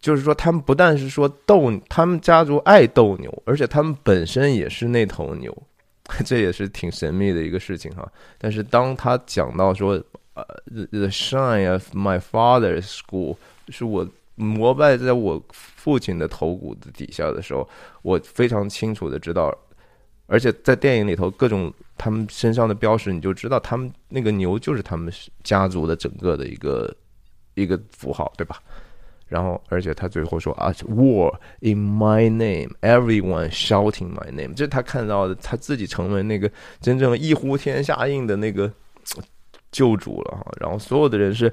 S1: 就是说，他们不但是说斗，他们家族爱斗牛，而且他们本身也是那头牛，这也是挺神秘的一个事情哈。但是当他讲到说，呃，the shine of my father's school 是我膜拜在我父亲的头骨的底下的时候，我非常清楚的知道。而且在电影里头，各种他们身上的标识，你就知道他们那个牛就是他们家族的整个的一个一个符号，对吧？然后，而且他最后说啊，“War in my name, everyone shouting my name”，这是他看到的，他自己成为那个真正一呼天下应的那个救主了哈。然后，所有的人是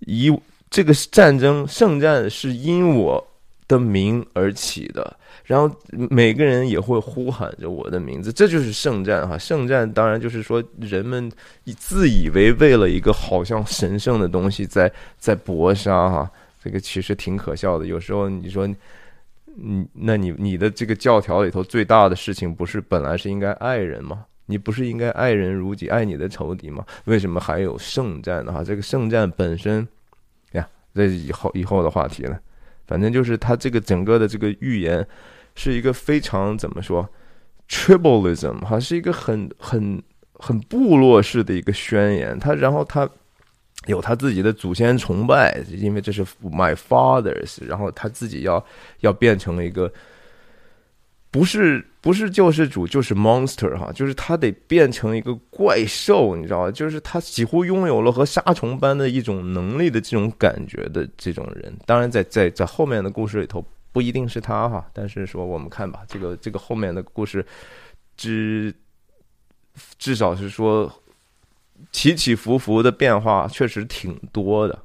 S1: 以这个战争圣战是因我的名而起的。然后每个人也会呼喊着我的名字，这就是圣战哈。圣战当然就是说人们自以为为了一个好像神圣的东西在在搏杀哈，这个其实挺可笑的。有时候你说，你那你你的这个教条里头最大的事情不是本来是应该爱人吗？你不是应该爱人如己，爱你的仇敌吗？为什么还有圣战呢？哈，这个圣战本身呀，这以后以后的话题了。反正就是他这个整个的这个预言。是一个非常怎么说，tribalism 哈，是一个很很很部落式的一个宣言。他然后他有他自己的祖先崇拜，因为这是 my fathers。然后他自己要要变成一个不是不是救世主就是 monster 哈，就是他得变成一个怪兽，你知道吗？就是他几乎拥有了和杀虫般的一种能力的这种感觉的这种人。当然，在在在后面的故事里头。不一定是他哈，但是说我们看吧，这个这个后面的故事，至至少是说起起伏伏的变化确实挺多的。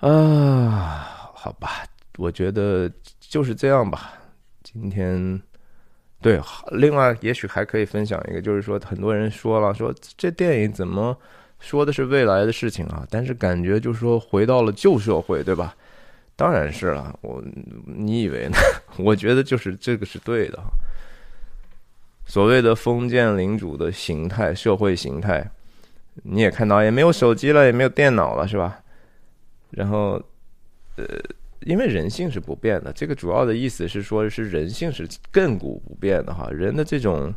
S1: 啊，好吧，我觉得就是这样吧。今天，对，另外也许还可以分享一个，就是说很多人说了，说这电影怎么说的是未来的事情啊？但是感觉就是说回到了旧社会，对吧？当然是了，我你以为呢？我觉得就是这个是对的。所谓的封建领主的形态、社会形态，你也看到，也没有手机了，也没有电脑了，是吧？然后，呃，因为人性是不变的，这个主要的意思是说，是人性是亘古不变的哈。人的这种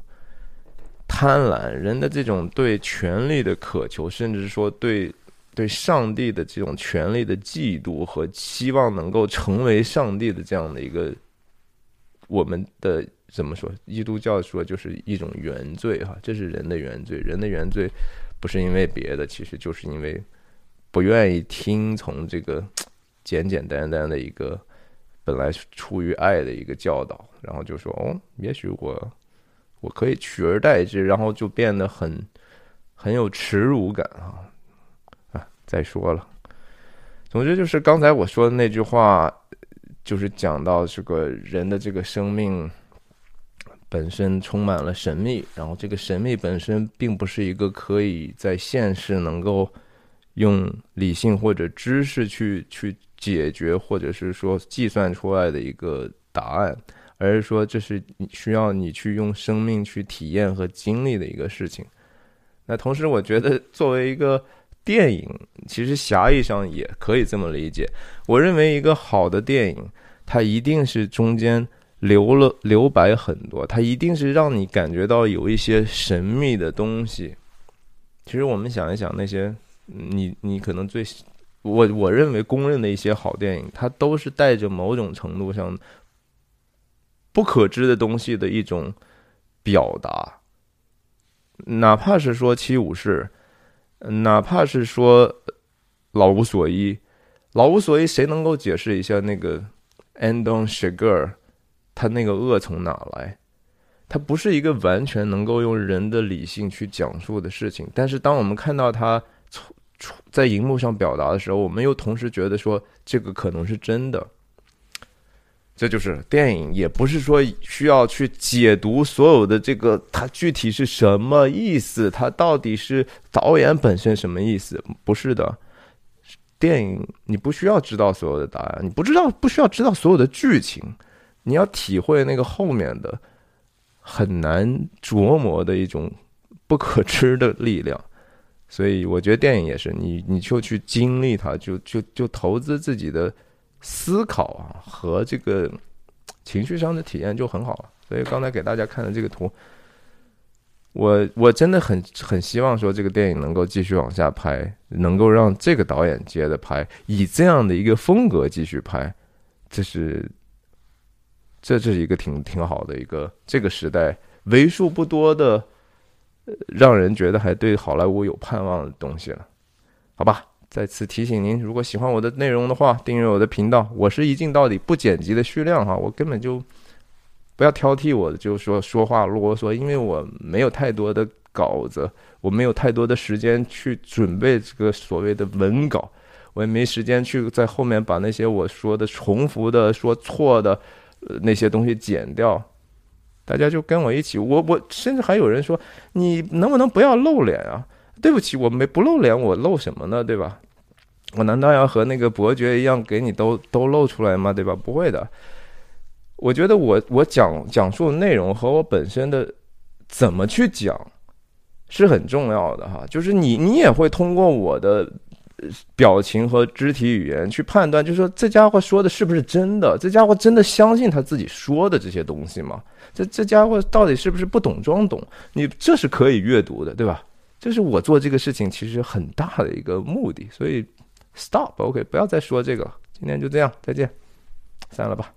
S1: 贪婪，人的这种对权力的渴求，甚至说对对上帝的这种权力的嫉妒和希望能够成为上帝的这样的一个，我们的怎么说？基督教说就是一种原罪哈，这是人的原罪。人的原罪不是因为别的，其实就是因为。不愿意听从这个简简单单的一个本来出于爱的一个教导，然后就说哦，也许我我可以取而代之，然后就变得很很有耻辱感啊！再说了，总之就是刚才我说的那句话，就是讲到这个人的这个生命本身充满了神秘，然后这个神秘本身并不是一个可以在现实能够。用理性或者知识去去解决，或者是说计算出来的一个答案，而是说这是需要你去用生命去体验和经历的一个事情。那同时，我觉得作为一个电影，其实狭义上也可以这么理解。我认为一个好的电影，它一定是中间留了留白很多，它一定是让你感觉到有一些神秘的东西。其实我们想一想那些。你你可能最我我认为公认的一些好电影，它都是带着某种程度上不可知的东西的一种表达，哪怕是说七武士，哪怕是说老无所依，老无所依，谁能够解释一下那个 Andon Sugar 他那个恶从哪来？他不是一个完全能够用人的理性去讲述的事情，但是当我们看到他从在荧幕上表达的时候，我们又同时觉得说这个可能是真的。这就是电影，也不是说需要去解读所有的这个它具体是什么意思，它到底是导演本身什么意思？不是的，电影你不需要知道所有的答案，你不知道不需要知道所有的剧情，你要体会那个后面的很难琢磨的一种不可知的力量。所以我觉得电影也是，你你就去经历它，就就就投资自己的思考啊和这个情绪上的体验就很好了。所以刚才给大家看的这个图，我我真的很很希望说这个电影能够继续往下拍，能够让这个导演接着拍，以这样的一个风格继续拍，这是这这是一个挺挺好的一个这个时代为数不多的。让人觉得还对好莱坞有盼望的东西了，好吧。再次提醒您，如果喜欢我的内容的话，订阅我的频道。我是一镜到底不剪辑的徐亮哈，我根本就不要挑剔我，就说说话啰嗦，因为我没有太多的稿子，我没有太多的时间去准备这个所谓的文稿，我也没时间去在后面把那些我说的重复的、说错的那些东西剪掉。大家就跟我一起，我我甚至还有人说，你能不能不要露脸啊？对不起，我没不露脸，我露什么呢？对吧？我难道要和那个伯爵一样给你都都露出来吗？对吧？不会的。我觉得我我讲讲述的内容和我本身的怎么去讲是很重要的哈。就是你你也会通过我的。表情和肢体语言去判断，就是说这家伙说的是不是真的？这家伙真的相信他自己说的这些东西吗？这这家伙到底是不是不懂装懂？你这是可以阅读的，对吧？这是我做这个事情其实很大的一个目的。所以，stop，OK，不要再说这个了。今天就这样，再见，散了吧。